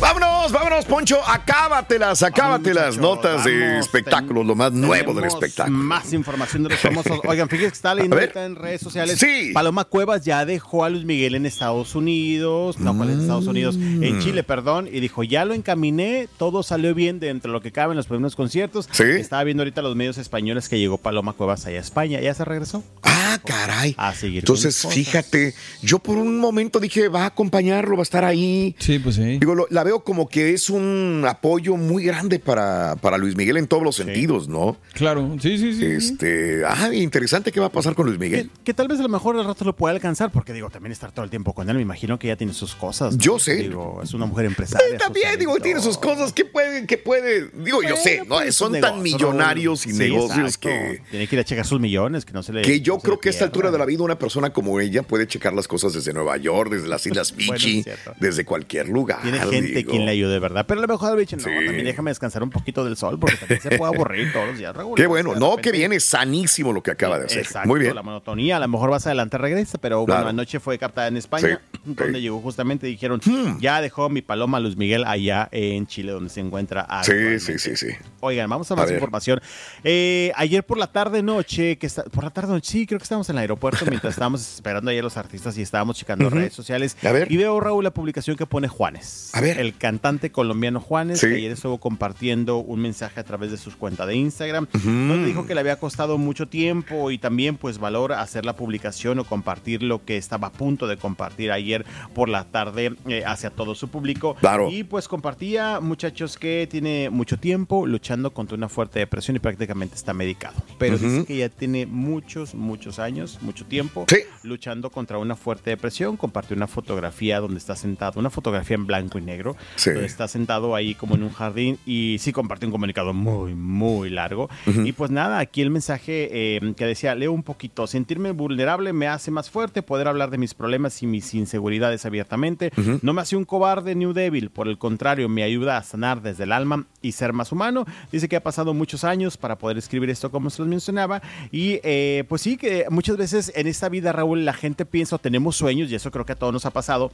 Vámonos, vámonos, Poncho. Acábatelas, acábatelas. muchacho, Notas de espectáculos, lo más nuevo del espectáculo. Más información de los famosos. Oigan, fíjense que está leyendo A ver. ahorita en redes sociales. Sí. Paloma Cuevas ya dejó a Luis Miguel en Estados Unidos. No, ¿cuál es Estados Unidos? Mm. En Chile, perdón. Y dijo, ya lo encaminé, todo salió bien dentro de lo que cabe en los primeros conciertos. Sí. Estaba viendo ahorita los medios españoles que llegó Paloma Cuevas allá a España. Ya se regresó. Ah, caray. A seguir Entonces, fíjate, yo por un momento dije, va a acompañarlo, va a estar ahí. Sí, pues sí. Digo, lo- la veo como que es un apoyo muy grande para, para Luis Miguel en todos los sentidos, ¿no? Claro, sí, sí, sí. Este, ah, interesante qué va a pasar con Luis Miguel. que tal vez a lo mejor al rato lo pueda alcanzar, porque digo, también estar todo el tiempo con él, me imagino que ya tiene sus cosas. ¿no? Yo sé. Digo, es una mujer empresaria. Sí, también, digo, tiene sus cosas que puede, que puede, digo, yo Bueno, sé, ¿no? pues, Son tan millonarios y Sí, negocios exacto. que, Tiene que ir a checar sus millones, que no se le. que yo no creo que a esta altura de la vida una persona como ella puede checar las cosas desde Nueva York, desde las Islas Bueno, Fiji, cierto. desde cualquier lugar. Tiene gente digo. quien le ayude, ¿verdad? Pero a lo mejor dicho, no, Sí. también déjame descansar un poquito del sol, porque también se puede aburrir todos los días. Raúl. Qué bueno, no, repente- que viene sanísimo lo que acaba de hacer. Exacto, Muy bien. la monotonía, a lo mejor más adelante regresa, pero bueno, Claro. anoche fue captada en España, Sí, donde sí. llegó justamente, dijeron, Hmm. ya dejó mi paloma Luis Miguel allá en Chile, donde se encuentra Sí, sí, sí, sí. Oigan, vamos a A más ver. información. Eh, ayer por la tarde noche, que está, por la tarde noche, sí, creo que estábamos en el aeropuerto mientras estábamos esperando ayer los artistas y estábamos checando redes sociales. A ver. Y veo, Raúl, la publicación que pone Juanes. A ver. El cantante colombiano Juanes, Sí. que ayer estuvo compartiendo un mensaje a través de sus cuentas de Instagram, donde dijo que le había costado mucho tiempo y también pues valor hacer la publicación o compartir lo que estaba a punto de compartir ayer por la tarde eh, hacia todo su público. Claro. Y pues compartía, muchachos, que tiene mucho tiempo luchando contra una fuerte depresión y prácticamente está medicado. Pero dice que ya tiene muchos, muchos años, mucho tiempo Sí. luchando contra una fuerte depresión. Compartió una fotografía donde está sentado, una fotografía en blanco y negro, Sí. está sentado ahí como en un jardín y sí compartió un comunicado muy, muy largo. Y pues nada, aquí el mensaje eh, que decía, leo un poquito, sentirme vulnerable me hace más fuerte, poder hablar de mis problemas y mis inseguridades abiertamente. No me hace un cobarde ni un débil, por el contrario, me ayuda a sanar desde el alma y ser más humano. Dice que ha pasado muchos años para poder escribir esto como se los mencionaba y eh, pues sí, que muchas veces en esta vida, Raúl, la gente piensa o tenemos sueños, y eso creo que a todos nos ha pasado,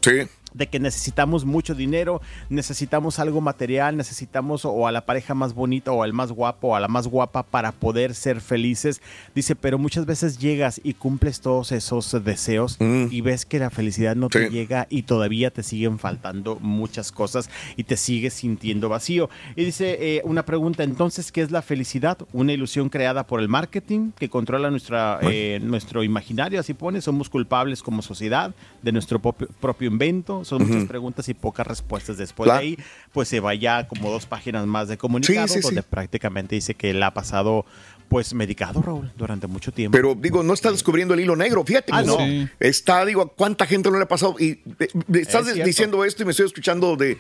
de que necesitamos mucho dinero, necesitamos algo material, necesitamos o a la pareja más bonita o al más guapo o a la más guapa para poder ser felices. Dice, pero muchas veces llegas y cumples todos esos deseos y ves que la felicidad no te llega y todavía te siguen faltando muchas cosas y te sigues sintiendo vacío. Y dice eh, una pregunta, entonces, ¿qué es la felicidad? Una ilusión creada por el marketing que controla nuestra, eh, nuestro imaginario, así pone, somos culpables como sociedad de nuestro propio, propio Son muchas preguntas y pocas respuestas. Después Claro. de ahí, pues se vaya como dos páginas más de comunicado, Sí, sí, sí. donde prácticamente dice que él ha pasado pues medicado, Raúl, durante mucho tiempo. Pero digo, no está descubriendo el hilo negro. Fíjate, Ah, no. Sí. está, digo, ¿a cuánta gente no le ha pasado? Y estás Es diciendo esto y me estoy escuchando de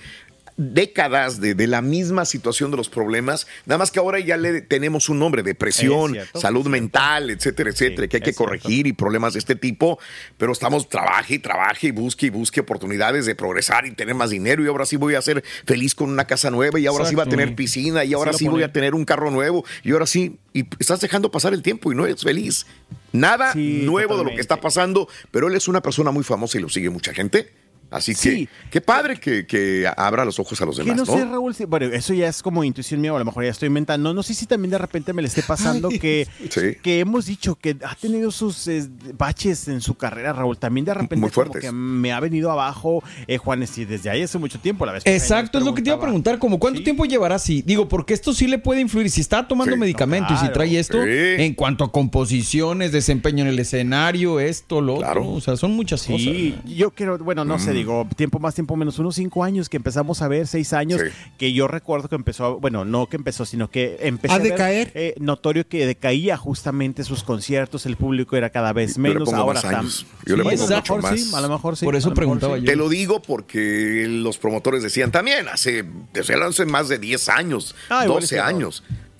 décadas de, de la misma situación de los problemas, nada más que ahora ya le tenemos un nombre, depresión, cierto, salud mental, etcétera, etcétera, que hay que cierto. corregir y problemas de este tipo, pero estamos, trabaje y trabaje y busque y busque oportunidades de progresar y tener más dinero y ahora sí voy a ser feliz con una casa nueva y ahora sí va a tener piscina y ahora sí voy a tener un carro nuevo y ahora sí, y estás dejando pasar el tiempo y no eres feliz. Nada Sí, nuevo de lo que está pasando, pero él es una persona muy famosa y lo sigue mucha gente. Así Sí. que qué padre que, que abra los ojos a los Que demás, no ¿no? sé, Raúl, si- bueno, eso ya es como intuición mía, o a lo mejor ya estoy inventando. No sé si también de repente me le esté pasando que, Sí. que hemos dicho que ha tenido sus eh, baches en su carrera, Raúl. También de repente Muy como fuertes. que me ha venido abajo, eh, Juanes, y desde ahí hace mucho tiempo, la vez Exacto, es lo que te iba a preguntar, como cuánto tiempo llevará así. Digo, porque esto sí le puede influir. Si está tomando Sí. medicamento y si trae esto, sí. en cuanto a composiciones, desempeño en el escenario, esto, lo Claro. otro. O sea, son muchas Sí, cosas. yo quiero, bueno, no Mm. sé, digo, tiempo más, tiempo menos, unos cinco años que empezamos a ver, seis años, Sí. que yo recuerdo que empezó, a- bueno, no que empezó, sino que empezó ¿A a, ver, decaer? eh, notorio que decaía justamente sus conciertos, el público era cada vez Yo le menos, pongo ahora más tam- años. Yo le Sí, pongo a lo mucho mejor sí, más. a lo mejor sí. Por eso preguntaba sí. yo. Te lo digo porque los promotores decían también hace, desde hace más de 10 años, Ah, igual 12 es cierto.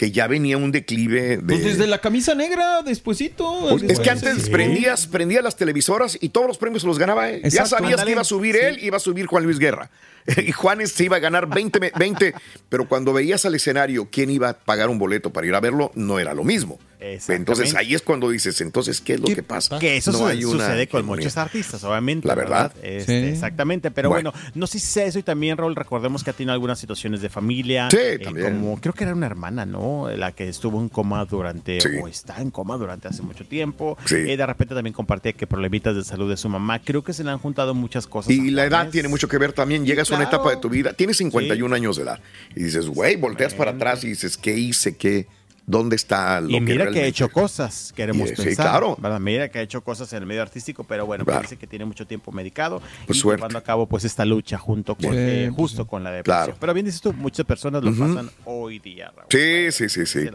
Que ya venía un declive de... Pues desde la camisa negra, despuesito. Pues, es que antes Sí. prendías, prendías las televisoras y todos los premios se los ganaba él. Ya sabías Ándale. que iba a subir él, iba a subir Juan Luis Guerra. Y Juanes se iba a ganar 20, me- 20, pero cuando veías al escenario quién iba a pagar un boleto para ir a verlo, no era lo mismo. Entonces ahí es cuando dices, entonces, ¿qué es lo que pasa? Que eso No su- hay una sucede con muchos artistas, obviamente. La verdad. Este, Sí. Exactamente, pero Bueno. bueno. no sé si sea eso y también, Raúl, recordemos que ha tenido algunas situaciones de familia. Sí, eh, también. Como, creo que era una hermana, ¿no? La que estuvo en coma durante, Sí. o está en coma durante hace mucho tiempo. Sí. Eh, de repente también compartía que problemitas de salud de su mamá. Creo que se le han juntado muchas cosas. Y a la edad tiene mucho que ver también. Llegas a una etapa de tu vida, tienes 51 años de edad. Y dices, güey, volteas para atrás y dices, ¿qué hice? ¿Qué? ¿Dónde está lo Y mira que, ha realmente- hecho cosas, queremos Y, sí, pensar. claro. ¿verdad? Mira que ha hecho cosas en el medio artístico, pero bueno, Claro. dice que tiene mucho tiempo medicado Pues y suerte. llevando a cabo pues esta lucha junto con, Sí, eh, pues justo con la depresión. Claro. Pero bien dices tú, muchas personas lo pasan hoy día, Raúl. Sí, sí, sí, sí.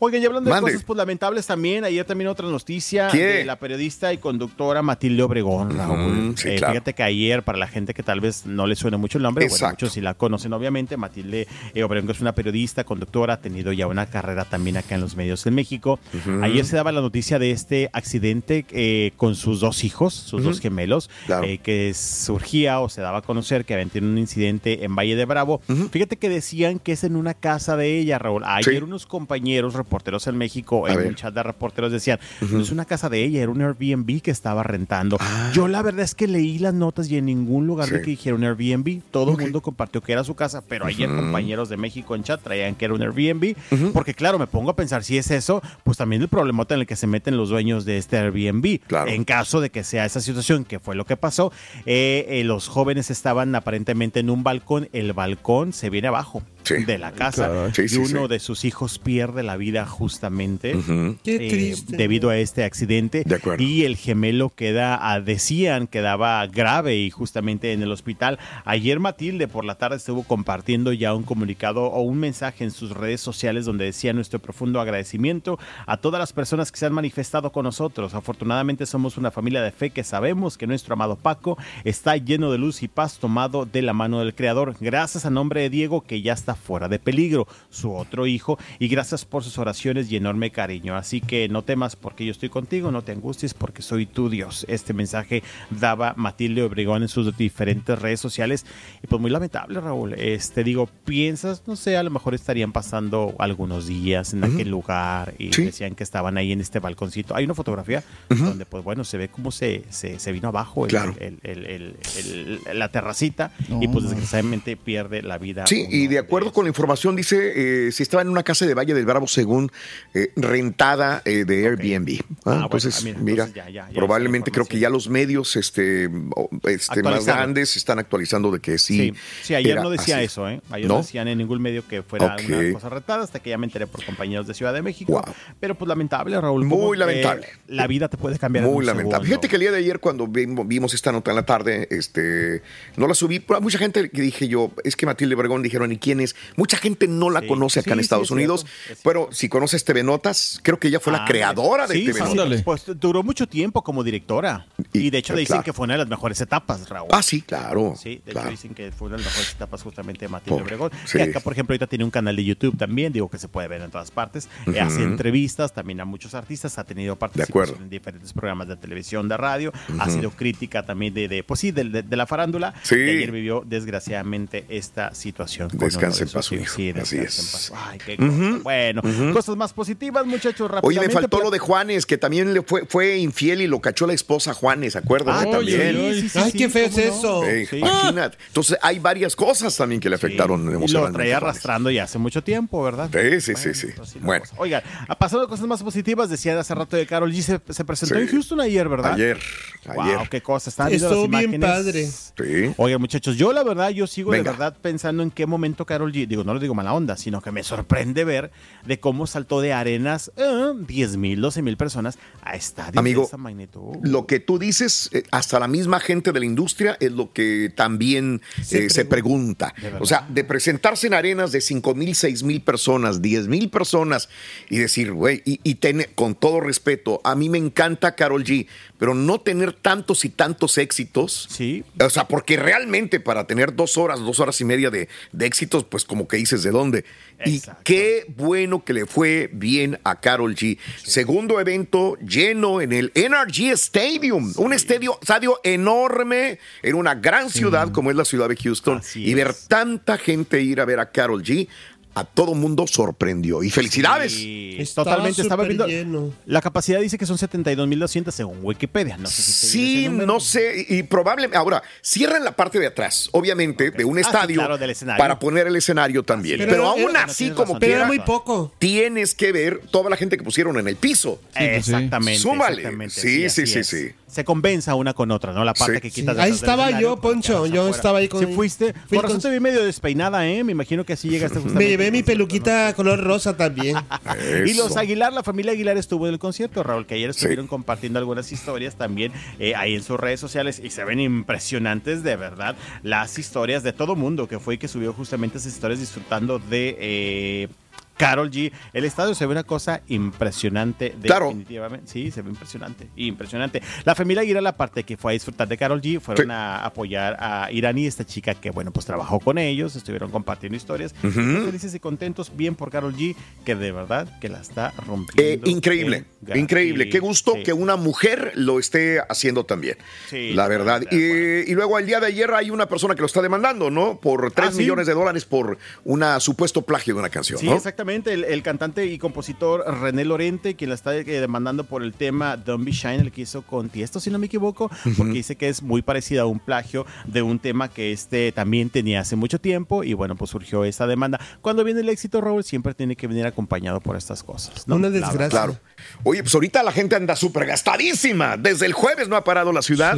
De. Oigan, y hablando Mande. de cosas pues, lamentables también, ayer también otra noticia ¿Qué? de la periodista y conductora Matilde Obregón, Raúl. Sí, Eh, claro. Fíjate que ayer, para la gente que tal vez no le suene mucho el nombre, bueno, muchos sí la conocen obviamente, Matilde eh, Obregón que es una periodista, conductora, ha tenido ya una carrera también acá en los medios en México. Ayer se daba la noticia de este accidente eh, con sus dos hijos, sus dos gemelos, Claro. eh, que surgía o se daba a conocer que habían tenido un incidente en Valle de Bravo. Fíjate que decían que es en una casa de ella, Raúl. Ayer Sí. unos compañeros reporteros en México, A en ver. un chat de reporteros, decían, no es una casa de ella, era un Airbnb que estaba rentando. Ah. Yo la verdad es que leí las notas y en ningún lugar de Sí. que dijera un Airbnb. Todo el mundo compartió que era su casa, pero ayer Ujú. compañeros de México en chat traían que era un Airbnb. Porque claro, me pongo a pensar, si es eso, pues también el problemota en el que se meten los dueños de este Airbnb. Claro. En caso de que sea esa situación, que fue lo que pasó, eh, eh, los jóvenes estaban aparentemente en un balcón, el balcón se viene abajo Sí. de la casa Claro. Sí, y sí, uno sí. de sus hijos pierde la vida justamente eh, triste. debido a este accidente De acuerdo. y el gemelo queda ah, decían quedaba grave y justamente en el hospital ayer Matilde por la tarde estuvo compartiendo ya un comunicado o un mensaje en sus redes sociales donde decía nuestro profundo agradecimiento a todas las personas que se han manifestado con nosotros afortunadamente somos una familia de fe que sabemos que nuestro amado Paco está lleno de luz y paz tomado de la mano del creador gracias a nombre de Diego que ya está fuera de peligro, su otro hijo, y gracias por sus oraciones y enorme cariño. Así que no temas porque yo estoy contigo, no te angusties porque soy tu Dios. Este mensaje daba Matilde Obregón en sus diferentes redes sociales y pues muy lamentable, Raúl. Este digo, piensas, no sé, a lo mejor estarían pasando algunos días en aquel lugar y decían que estaban ahí en este balconcito. Hay una fotografía donde pues bueno, se ve cómo se, se, se vino abajo el- Claro. el- el- el- el- la terracita y pues desgraciadamente pierde la vida. Sí, y de acuerdo con la información, dice, eh, si estaba en una casa de Valle del Bravo, según eh, rentada eh, de Airbnb. Ah, bueno, entonces, ah, mira, entonces ya, ya, ya probablemente creo que ya los medios este, este, más grandes están actualizando de que sí. Sí, sí, ayer era no decía así. eso, ¿eh? Ayer ¿No? no decían en ningún medio que fuera Ok. una cosa retada, hasta que ya me enteré por compañeros de Ciudad de México. Pero pues lamentable, Raúl. Muy lamentable. la vida te puede cambiar en Muy un lamentable. segundo. Fíjate que el día de ayer cuando vimos, esta nota en la tarde, este, no la subí, pero mucha gente que dije yo, es que Matilde Obregón dijeron, ¿y quién es? Mucha gente no la conoce acá sí, en sí, Estados es Unidos, pero si conoces TV Notas, creo que ella fue la creadora de sí, TV sí, Notas. Pues duró mucho tiempo como directora. Y, de hecho le dicen claro. que fue una de las mejores etapas, Raúl. Ah, sí, claro. Sí, de claro. hecho dicen que fue una de las mejores etapas justamente de Matilde Obregón. sí. Que acá, por ejemplo, ahorita tiene un canal de YouTube también, digo que se puede ver en todas partes. Eh, hace Ujú. entrevistas también a muchos artistas, ha tenido participación en diferentes programas de televisión, de radio, ha sido crítica también de, de pues sí, de, de- de la farándula. Sí. Y ayer vivió desgraciadamente esta situación. con Descanse de en paz, hijo. Sí, Así es. Ay, qué cosa. Bueno, cosas más positivas, muchachos, Oye, rápidamente. me faltó lo de Juanes, que también le fue, fue infiel y lo cachó la esposa Juanes, ¿se acuerdan? Ah, eh? también. sí, sí, sí, Ay, sí, qué feo es eso. Ey, Sí. Imagínate. Entonces hay varias cosas también que le afectaron Y lo emocionalmente. traía a arrastrando ya hace mucho tiempo, ¿verdad? Sí, sí, sí, sí. Bueno, Oigan, ha pasado cosas más positivas. Decía hace rato de Carol G. Se, se presentó Sí. en Houston ayer, ¿verdad? ayer, Wow, ayer. qué cosa. Están viendo las Estuvo bien imágenes. padre. Sí. Oigan, muchachos, yo la verdad, yo sigo Venga. de verdad pensando en qué momento Carol G. Digo, no lo digo mala onda, sino que me sorprende ver de cómo saltó de arenas eh, 10 mil, 12 mil personas a estadios Amigo, de esa magnitud. Lo que tú dices, eh, hasta la misma gente de la industria es lo que también Se eh, se pregunta. O sea, de presentarse en arenas de 5 mil, 6 mil personas, 10 mil personas y decir, güey, y, y tener, con todo respeto, a mí me encanta Carol G, pero no tener tantos y tantos éxitos. Sí. O sea, porque realmente para tener dos horas, dos horas y media de, de éxitos, pues como que dices de dónde. Y qué bueno que le fue bien a Carol G. Segundo evento lleno en el NRG Stadium, un estadio, estadio enorme en una gran ciudad como es la ciudad de Houston. y ver tanta gente ir a ver a Carol G. A todo mundo sorprendió. Y felicidades. Sí, Estaba totalmente. Estaba viendo. lleno. La capacidad dice que son 72.200 según Wikipedia. No sé si Sí, no sé, y probablemente. Ahora, cierran la parte de atrás, obviamente, de un Ah, sí, estadio claro, del escenario. para poner el escenario también. Pero pero era- aún era- así, tienes como razón, Pero era quiera, muy poco. tienes que ver toda la gente que pusieron en el piso. Exactamente. Súmale. exactamente, Sí, sí, sí, es. sí. Se compensa una con otra, ¿no? La parte Sí. que quitas Sí. Ahí estaba yo, Poncho, yo afuera. estaba ahí con- Sí, fuiste. fui Por razón con- te vi medio despeinada, ¿eh? Me imagino que así llegaste justamente. Me llevé mi peluquita color rosa también. Y los. Aguilar, la familia Aguilar estuvo en el concierto, Raúl, que ayer estuvieron compartiendo algunas historias también eh, ahí en sus redes sociales y se ven impresionantes de verdad las historias de todo mundo que fue y que subió justamente esas historias disfrutando de... eh, Carol G. El estadio se ve una cosa impresionante. Claro. Definitivamente. Sí, se ve impresionante. Impresionante. La familia Aguilar, la parte que fue a disfrutar de Carol G, fueron Sí. a apoyar a Irani, esta chica que, bueno, pues trabajó con ellos, estuvieron compartiendo historias. Muy Felices y contentos, bien por Carol G, que de verdad que la está Eh, rompiendo. increíble, en increíble. Gatti. Qué gusto Sí. que una mujer lo esté haciendo también. Sí, la verdad. Y, y luego el día de ayer hay una persona que lo está demandando, ¿no? Por 3 Ah, millones de dólares por un supuesto plagio de una canción, Sí, ¿no? exactamente. El, el cantante y compositor René Lorente, quien la está eh, demandando por el tema Don't Be Shine, el que hizo con Tiesto, si no me equivoco, porque dice que es muy parecido a un plagio de un tema que este también tenía hace mucho tiempo y bueno, pues surgió esa demanda. Cuando viene el éxito, Raúl, siempre tiene que venir acompañado por estas cosas. ¿no? Una desgracia. Claro. Oye, pues ahorita la gente anda súper gastadísima. Desde el jueves no ha parado la ciudad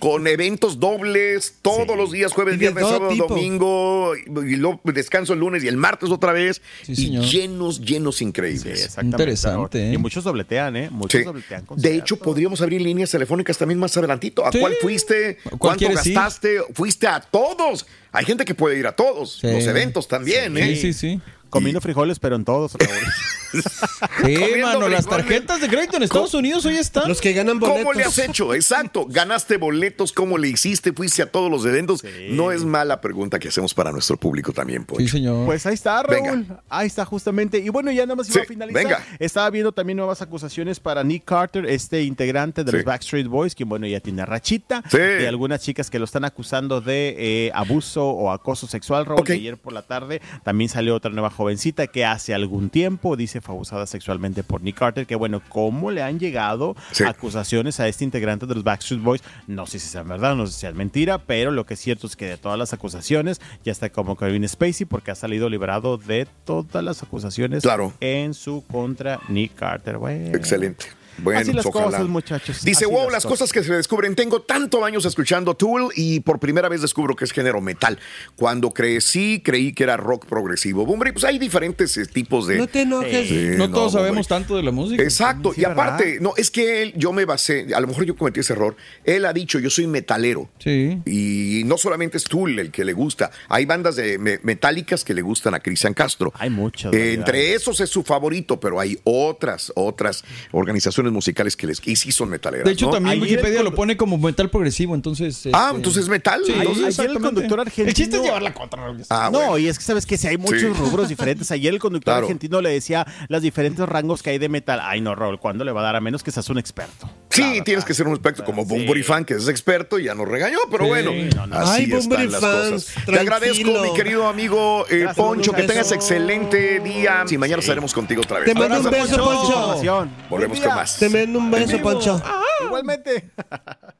con eventos dobles todos los días, jueves, viernes, sábado, tipo. domingo, y, y luego descanso el lunes y el martes otra vez. Sí, y señor. llenos, llenos increíbles. Sí, exactamente. Interesante. ¿eh? Y muchos dobletean, ¿eh? Muchos Sí. dobletean. De hecho, podríamos abrir líneas telefónicas también más adelantito. ¿A Sí. cuál fuiste? ¿Cuál ¿Cuánto ir? gastaste? ¿Fuiste a todos? Hay gente que puede ir a todos. Sí. Los eventos también, ¿eh? Sí, sí, sí. Comiendo frijoles, pero en todos, Raúl. Sí, mano, las tarjetas de crédito en Estados Unidos hoy están. Los que ganan boletos. ¿Cómo le has hecho? Exacto. ¿Ganaste boletos? ¿Cómo le hiciste? ¿Fuiste a todos los eventos? No es mala pregunta que hacemos para nuestro público también, Poncho. Sí, señor. Pues ahí está, Raúl. Venga. Ahí está, justamente. Y bueno, ya nada más iba Sí, a finalizar. venga. Estaba viendo también nuevas acusaciones para Nick Carter, este integrante de Sí. los Backstreet Boys, que bueno, ya tiene rachita. Sí. De algunas chicas que lo están acusando de eh, abuso o acoso sexual, Raúl. Ok. Y ayer por la tarde también salió otra nueva jovencita que hace algún tiempo dice fue abusada sexualmente por Nick Carter. Que bueno, ¿cómo le han llegado Sí. acusaciones a este integrante de los Backstreet Boys? No sé si sean verdad, no sé si sean mentira, pero lo que es cierto es que de todas las acusaciones ya está como Kevin Spacey porque ha salido liberado de todas las acusaciones Claro. en su contra Nick Carter. Bueno. Excelente. Bueno, Así las ojalá. cosas, muchachos. Dice, Así wow, las cosas que se descubren. Tengo tantos años escuchando Tool y por primera vez descubro que es género metal. Cuando crecí, creí que era rock progresivo. Hombre, pues hay diferentes eh, tipos de... No te enojes. Sí, no todos hombre. sabemos tanto de la música. Exacto, Sí, y aparte, ¿verdad? no, es que él, yo me basé, a lo mejor yo cometí ese error, él ha dicho, yo soy metalero. Sí. Y no solamente es Tool el que le gusta, hay bandas de me- metálicas que le gustan a Cristian Castro. Hay muchas. Eh, entre esos es su favorito, pero hay otras, otras organizaciones musicales que les y sí son metaleras. De hecho, ¿no? también Ayer Wikipedia lo pone como metal progresivo, entonces... Ah, este, entonces es metal. Sí, entonces- ayer el exactamente. conductor argentino- El chiste es llevar la contra. Ah, no, bueno. y es que sabes que si hay muchos Sí. rubros diferentes. Ayer el conductor Claro. argentino le decía los diferentes rangos que hay de metal. Ay, no, Raúl, ¿cuándo le va a dar a menos que seas un experto? Sí, Claro, tienes que ser un experto como Sí. Bumburi Fan, que es experto y ya nos regañó, pero Sí, bueno, no, no. así Ay, están Bunbury las Fans, cosas. Te agradezco, mi querido amigo eh, Gracias, Poncho, que tengas excelente día. Y mañana estaremos contigo otra vez. Te mando un beso. Poncho. Volvemos con más. Te mando un beso, Poncho. Igualmente.